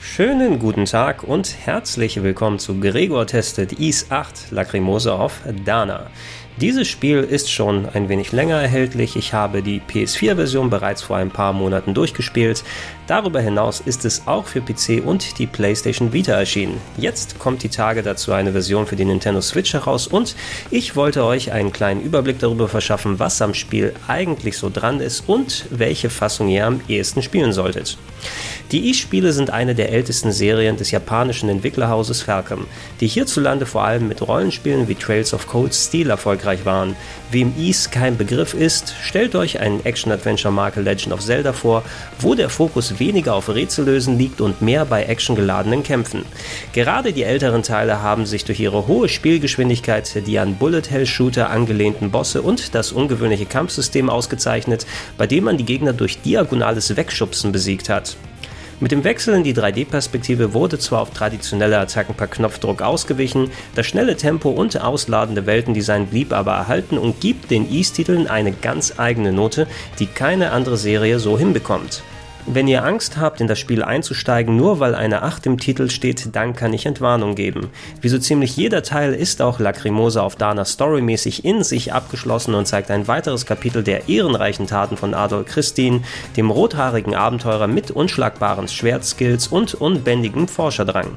Schönen guten Tag und herzlich willkommen zu Gregor testet Is 8 Lacrimosa auf Dana. Dieses Spiel ist schon ein wenig länger erhältlich. Ich habe die PS4-Version bereits vor ein paar Monaten durchgespielt. Darüber hinaus ist es auch für PC und die PlayStation Vita erschienen. Jetzt kommt die Tage dazu eine Version für die Nintendo Switch heraus und ich wollte euch einen kleinen Überblick darüber verschaffen, was am Spiel eigentlich so dran ist und welche Fassung ihr am ehesten spielen solltet. Die E-Spiele sind eine der ältesten Serien des japanischen Entwicklerhauses Falcom, die hierzulande vor allem mit Rollenspielen wie Trails of Cold Steel erfolgreich waren. Wem Ease kein Begriff ist, stellt euch einen Action-Adventure-Marke Legend of Zelda vor, wo der Fokus weniger auf Rätsellösen liegt und mehr bei actiongeladenen Kämpfen. Gerade die älteren Teile haben sich durch ihre hohe Spielgeschwindigkeit, die an Bullet-Hell-Shooter angelehnten Bosse und das ungewöhnliche Kampfsystem ausgezeichnet, bei dem man die Gegner durch diagonales Wegschubsen besiegt hat. Mit dem Wechsel in die 3D-Perspektive wurde zwar auf traditionelle Attacken per Knopfdruck ausgewichen, das schnelle Tempo und ausladende Weltendesign blieb aber erhalten und gibt den Ease-Titeln eine ganz eigene Note, die keine andere Serie so hinbekommt. Wenn ihr Angst habt, in das Spiel einzusteigen, nur weil eine 8 im Titel steht, dann kann ich Entwarnung geben. Wie so ziemlich jeder Teil ist auch Lacrimosa auf Dana storymäßig in sich abgeschlossen und zeigt ein weiteres Kapitel der ehrenreichen Taten von Adolf Christin, dem rothaarigen Abenteurer mit unschlagbaren Schwertskills und unbändigem Forscherdrang.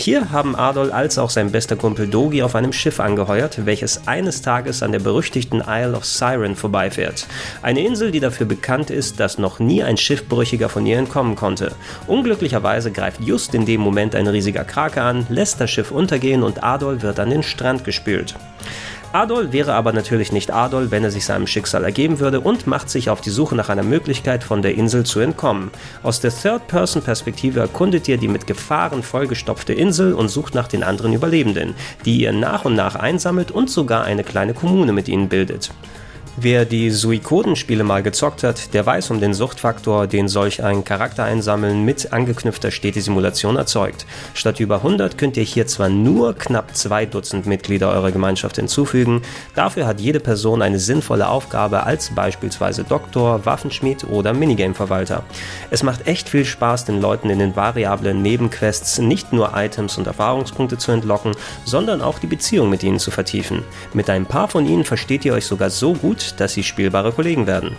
Hier haben Adol als auch sein bester Kumpel Dogi auf einem Schiff angeheuert, welches eines Tages an der berüchtigten Isle of Siren vorbeifährt. Eine Insel, die dafür bekannt ist, dass noch nie ein Schiffbrüchiger von ihr entkommen konnte. Unglücklicherweise greift just in dem Moment ein riesiger Krake an, lässt das Schiff untergehen und Adol wird an den Strand gespült. Adol wäre aber natürlich nicht Adol, wenn er sich seinem Schicksal ergeben würde und macht sich auf die Suche nach einer Möglichkeit, von der Insel zu entkommen. Aus der Third-Person-Perspektive erkundet ihr die mit Gefahren vollgestopfte Insel und sucht nach den anderen Überlebenden, die ihr nach und nach einsammelt und sogar eine kleine Kommune mit ihnen bildet. Wer die Suikoden-Spiele mal gezockt hat, der weiß um den Suchtfaktor, den solch ein Charakter einsammeln mit angeknüpfter Städtesimulation erzeugt. Statt über 100 könnt ihr hier zwar nur knapp zwei Dutzend Mitglieder eurer Gemeinschaft hinzufügen, dafür hat jede Person eine sinnvolle Aufgabe als beispielsweise Doktor, Waffenschmied oder Minigame-Verwalter. Es macht echt viel Spaß, den Leuten in den variablen Nebenquests nicht nur Items und Erfahrungspunkte zu entlocken, sondern auch die Beziehung mit ihnen zu vertiefen. Mit ein paar von ihnen versteht ihr euch sogar so gut, dass sie spielbare Kollegen werden.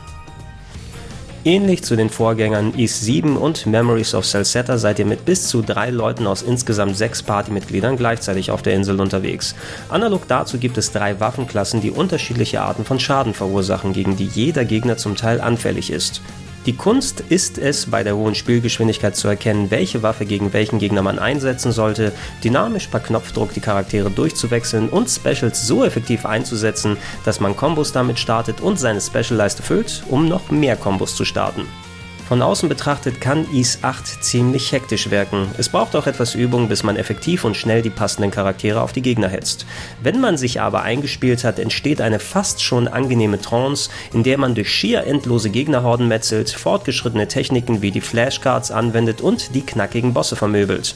Ähnlich zu den Vorgängern East 7 und Memories of Salsetta seid ihr mit bis zu drei Leuten aus insgesamt sechs Partymitgliedern gleichzeitig auf der Insel unterwegs. Analog dazu gibt es drei Waffenklassen, die unterschiedliche Arten von Schaden verursachen, gegen die jeder Gegner zum Teil anfällig ist. Die Kunst ist es, bei der hohen Spielgeschwindigkeit zu erkennen, welche Waffe gegen welchen Gegner man einsetzen sollte, dynamisch per Knopfdruck die Charaktere durchzuwechseln und Specials so effektiv einzusetzen, dass man Kombos damit startet und seine Special-Leiste füllt, um noch mehr Kombos zu starten. Von außen betrachtet kann Is 8 ziemlich hektisch wirken. Es braucht auch etwas Übung, bis man effektiv und schnell die passenden Charaktere auf die Gegner hetzt. Wenn man sich aber eingespielt hat, entsteht eine fast schon angenehme Trance, in der man durch schier endlose Gegnerhorden metzelt, fortgeschrittene Techniken wie die Flashcards anwendet und die knackigen Bosse vermöbelt.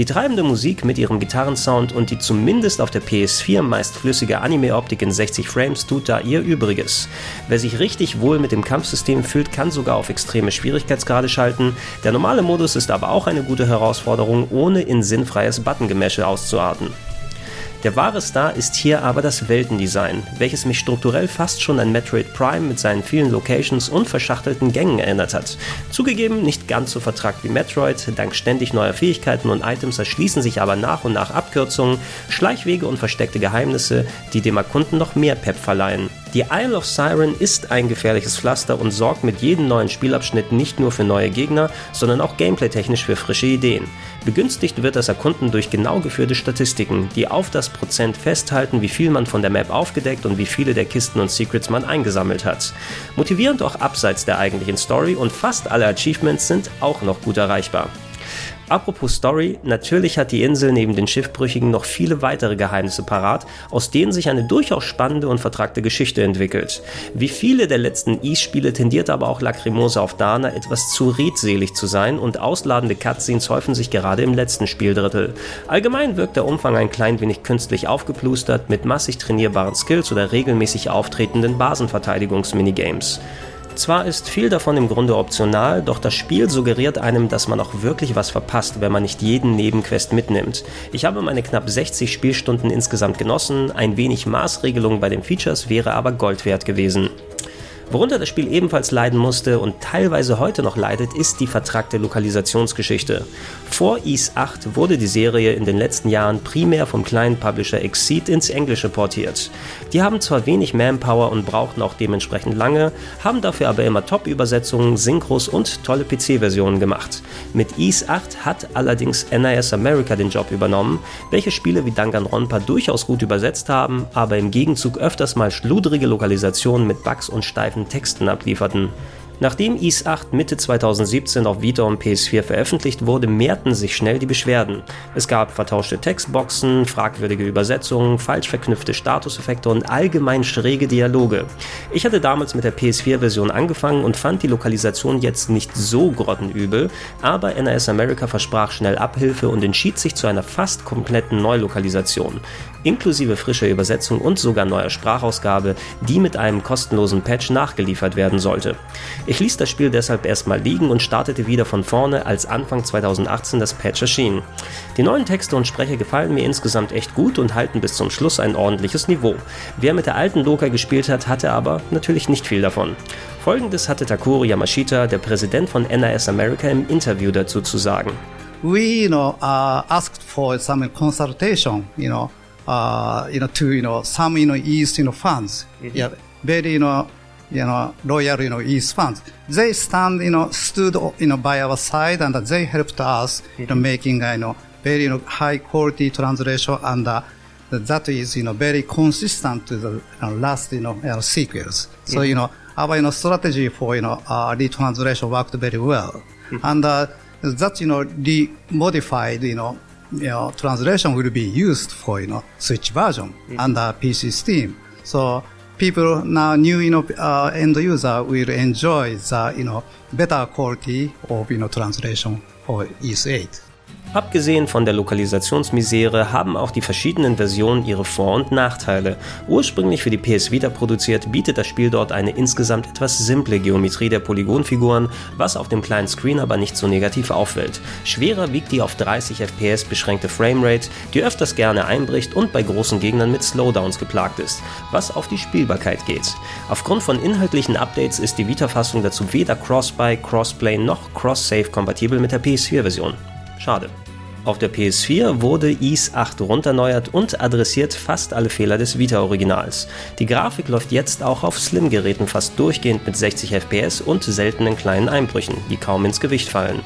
Die treibende Musik mit ihrem Gitarrensound und die zumindest auf der PS4 meist flüssige Anime-Optik in 60 Frames tut da ihr Übriges. Wer sich richtig wohl mit dem Kampfsystem fühlt, kann sogar auf extreme Schwierigkeitsgrade schalten. Der normale Modus ist aber auch eine gute Herausforderung, ohne in sinnfreies Buttongemäsche auszuarten. Der wahre Star ist hier aber das Weltendesign, welches mich strukturell fast schon an Metroid Prime mit seinen vielen Locations und verschachtelten Gängen erinnert hat. Zugegeben nicht ganz so vertragt wie Metroid, dank ständig neuer Fähigkeiten und Items erschließen sich aber nach und nach Abkürzungen, Schleichwege und versteckte Geheimnisse, die dem Erkunden noch mehr Pep verleihen. Die Isle of Siren ist ein gefährliches Pflaster und sorgt mit jedem neuen Spielabschnitt nicht nur für neue Gegner, sondern auch gameplay-technisch für frische Ideen. Begünstigt wird das Erkunden durch genau geführte Statistiken, die auf das Prozent festhalten, wie viel man von der Map aufgedeckt und wie viele der Kisten und Secrets man eingesammelt hat. Motivierend auch abseits der eigentlichen Story und fast alle Achievements sind auch noch gut erreichbar. Apropos Story, natürlich hat die Insel neben den Schiffbrüchigen noch viele weitere Geheimnisse parat, aus denen sich eine durchaus spannende und vertragte Geschichte entwickelt. Wie viele der letzten Ease-Spiele tendiert aber auch Lacrimosa auf Dana etwas zu redselig zu sein und ausladende Cutscenes häufen sich gerade im letzten Spieldrittel. Allgemein wirkt der Umfang ein klein wenig künstlich aufgeplustert mit massig trainierbaren Skills oder regelmäßig auftretenden Basenverteidigungsminigames. Zwar ist viel davon im Grunde optional, doch das Spiel suggeriert einem, dass man auch wirklich was verpasst, wenn man nicht jeden Nebenquest mitnimmt. Ich habe meine knapp 60 Spielstunden insgesamt genossen, ein wenig Maßregelung bei den Features wäre aber Gold wert gewesen. Worunter das Spiel ebenfalls leiden musste und teilweise heute noch leidet, ist die vertragte Lokalisationsgeschichte. Vor Ease 8 wurde die Serie in den letzten Jahren primär vom kleinen Publisher Exceed ins Englische portiert. Die haben zwar wenig Manpower und brauchten auch dementsprechend lange, haben dafür aber immer Top-Übersetzungen, Synchros und tolle PC-Versionen gemacht. Mit Ease 8 hat allerdings NIS America den Job übernommen, welche Spiele wie Danganronpa durchaus gut übersetzt haben, aber im Gegenzug öfters mal schludrige Lokalisationen mit Bugs und steifen Texten ablieferten. Nachdem Ease 8 Mitte 2017 auf Vita und PS4 veröffentlicht wurde, mehrten sich schnell die Beschwerden. Es gab vertauschte Textboxen, fragwürdige Übersetzungen, falsch verknüpfte Statuseffekte und allgemein schräge Dialoge. Ich hatte damals mit der PS4-Version angefangen und fand die Lokalisation jetzt nicht so grottenübel, aber NRS America versprach schnell Abhilfe und entschied sich zu einer fast kompletten Neulokalisation inklusive frischer Übersetzung und sogar neuer Sprachausgabe, die mit einem kostenlosen Patch nachgeliefert werden sollte. Ich ließ das Spiel deshalb erstmal liegen und startete wieder von vorne, als Anfang 2018 das Patch erschien. Die neuen Texte und Sprecher gefallen mir insgesamt echt gut und halten bis zum Schluss ein ordentliches Niveau. Wer mit der alten Loka gespielt hat, hatte aber natürlich nicht viel davon. Folgendes hatte Takuro Yamashita, der Präsident von NIS America, im Interview dazu zu sagen. We, you know, uh, asked for some consultation, you know, uh, you know, to, you know, some, you know, East, you know, fans. Mm-hmm. Yeah, very, you know, you know, loyal, you know, East fans. They stand, you know, stood, you know, by our side and they helped us, mm-hmm. you know, mm-hmm. making, uh, you know, very, you know, high quality translation and uh, that is, you know, very consistent to the know, last, you know, uh, sequels. Mm-hmm. So, you know, our, you know, strategy for, you know, uh, retranslation worked very well. Mm-hmm. And, uh, that, you know, re-modified, you know, you know, translation will be used for, you know, Switch version mm-hmm. under PC Steam. So people now, new, you know, uh, end user will enjoy the, you know, better quality of, you know, translation for ES 8. Abgesehen von der Lokalisationsmisere haben auch die verschiedenen Versionen ihre Vor- und Nachteile. Ursprünglich für die PS Vita produziert, bietet das Spiel dort eine insgesamt etwas simple Geometrie der Polygonfiguren, was auf dem kleinen Screen aber nicht so negativ auffällt. Schwerer wiegt die auf 30 FPS beschränkte Framerate, die öfters gerne einbricht und bei großen Gegnern mit Slowdowns geplagt ist, was auf die Spielbarkeit geht. Aufgrund von inhaltlichen Updates ist die Vita-Fassung dazu weder Cross-Buy, Crossplay noch Cross-Save kompatibel mit der PS4-Version. Schade. Auf der PS4 wurde Ease 8 runterneuert und adressiert fast alle Fehler des Vita-Originals. Die Grafik läuft jetzt auch auf Slim-Geräten fast durchgehend mit 60 FPS und seltenen kleinen Einbrüchen, die kaum ins Gewicht fallen.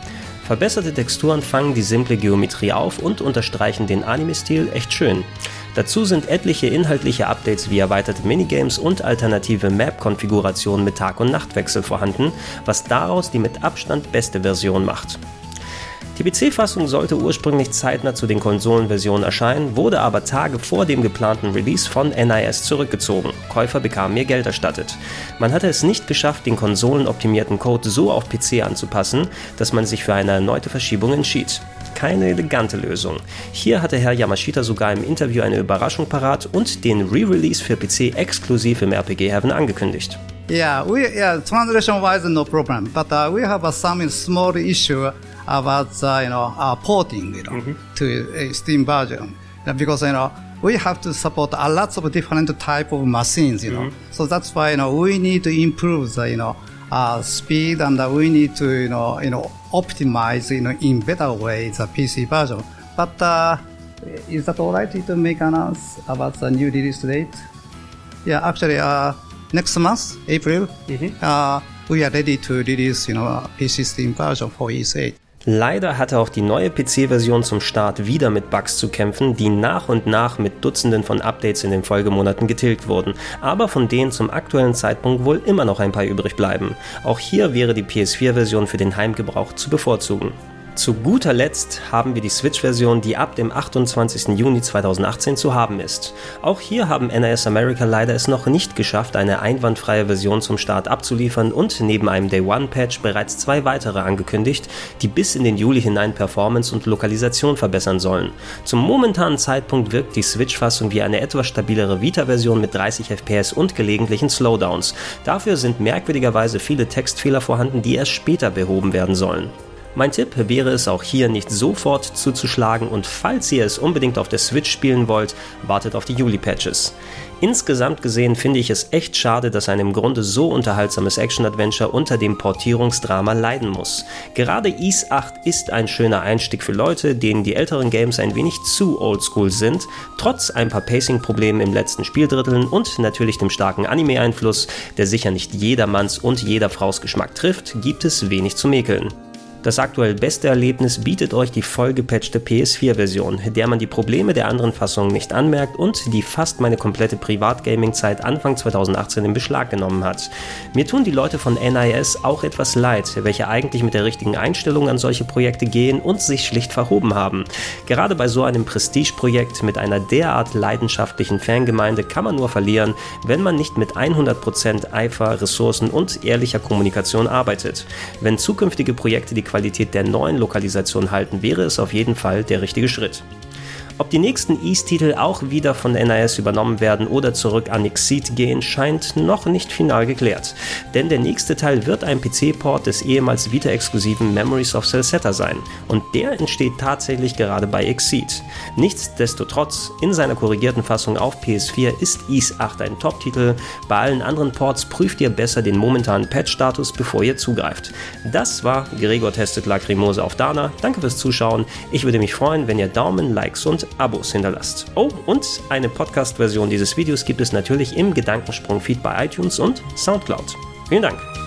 Verbesserte Texturen fangen die simple Geometrie auf und unterstreichen den Anime-Stil echt schön. Dazu sind etliche inhaltliche Updates wie erweiterte Minigames und alternative Map-Konfigurationen mit Tag- und Nachtwechsel vorhanden, was daraus die mit Abstand beste Version macht. Die PC-Fassung sollte ursprünglich zeitnah zu den Konsolenversionen erscheinen, wurde aber Tage vor dem geplanten Release von NIS zurückgezogen. Käufer bekamen ihr Geld erstattet. Man hatte es nicht geschafft, den konsolenoptimierten Code so auf PC anzupassen, dass man sich für eine erneute Verschiebung entschied. Keine elegante Lösung. Hier hatte Herr Yamashita sogar im Interview eine Überraschung parat und den Re-Release für PC exklusiv im RPG Heaven angekündigt. Yeah, we yeah, translation wise no problem, but uh, we have a some small issue about the, you know, uh, porting, you know, mm-hmm. to a Steam version. Because, you know, we have to support a lot of different type of machines, you know. Mm-hmm. So that's why, you know, we need to improve the, you know, uh, speed and uh, we need to, you know, you know, optimize, you know, in better way the PC version. But, uh, is that all right to make an announce about the new release date? Yeah, actually, uh, next month, April, mm-hmm. uh, we are ready to release, you know, PC Steam version for ES8. Leider hatte auch die neue PC-Version zum Start wieder mit Bugs zu kämpfen, die nach und nach mit Dutzenden von Updates in den Folgemonaten getilgt wurden, aber von denen zum aktuellen Zeitpunkt wohl immer noch ein paar übrig bleiben. Auch hier wäre die PS4-Version für den Heimgebrauch zu bevorzugen. Zu guter Letzt haben wir die Switch-Version, die ab dem 28. Juni 2018 zu haben ist. Auch hier haben NIS America leider es noch nicht geschafft, eine einwandfreie Version zum Start abzuliefern und neben einem Day One Patch bereits zwei weitere angekündigt, die bis in den Juli hinein Performance und Lokalisation verbessern sollen. Zum momentanen Zeitpunkt wirkt die Switch-Fassung wie eine etwas stabilere Vita-Version mit 30 FPS und gelegentlichen Slowdowns. Dafür sind merkwürdigerweise viele Textfehler vorhanden, die erst später behoben werden sollen. Mein Tipp wäre es auch hier nicht sofort zuzuschlagen und falls ihr es unbedingt auf der Switch spielen wollt, wartet auf die Juli-Patches. Insgesamt gesehen finde ich es echt schade, dass ein im Grunde so unterhaltsames Action-Adventure unter dem Portierungsdrama leiden muss. Gerade Ease 8 ist ein schöner Einstieg für Leute, denen die älteren Games ein wenig zu oldschool sind. Trotz ein paar Pacing-Problemen im letzten Spieldritteln und natürlich dem starken Anime-Einfluss, der sicher nicht jedermanns und jeder Fraus Geschmack trifft, gibt es wenig zu mäkeln. Das aktuell beste Erlebnis bietet euch die vollgepatchte PS4-Version, der man die Probleme der anderen Fassungen nicht anmerkt und die fast meine komplette Privatgaming-Zeit Anfang 2018 in Beschlag genommen hat. Mir tun die Leute von NIS auch etwas leid, welche eigentlich mit der richtigen Einstellung an solche Projekte gehen und sich schlicht verhoben haben. Gerade bei so einem Prestige-Projekt mit einer derart leidenschaftlichen Fangemeinde kann man nur verlieren, wenn man nicht mit 100% Eifer, Ressourcen und ehrlicher Kommunikation arbeitet. Wenn zukünftige Projekte die Qualität der neuen Lokalisation halten, wäre es auf jeden Fall der richtige Schritt. Ob die nächsten East-Titel auch wieder von NIS übernommen werden oder zurück an Exceed gehen, scheint noch nicht final geklärt. Denn der nächste Teil wird ein PC-Port des ehemals Vita-exklusiven Memories of Celceta sein. Und der entsteht tatsächlich gerade bei Exceed. Nichtsdestotrotz, in seiner korrigierten Fassung auf PS4 ist Ease 8 ein Top-Titel. Bei allen anderen Ports prüft ihr besser den momentanen Patch-Status, bevor ihr zugreift. Das war Gregor testet Lacrimose auf Dana. Danke fürs Zuschauen. Ich würde mich freuen, wenn ihr Daumen, Likes Abos hinterlasst. Oh, und eine Podcast-Version dieses Videos gibt es natürlich im Gedankensprung-Feed bei iTunes und Soundcloud. Vielen Dank.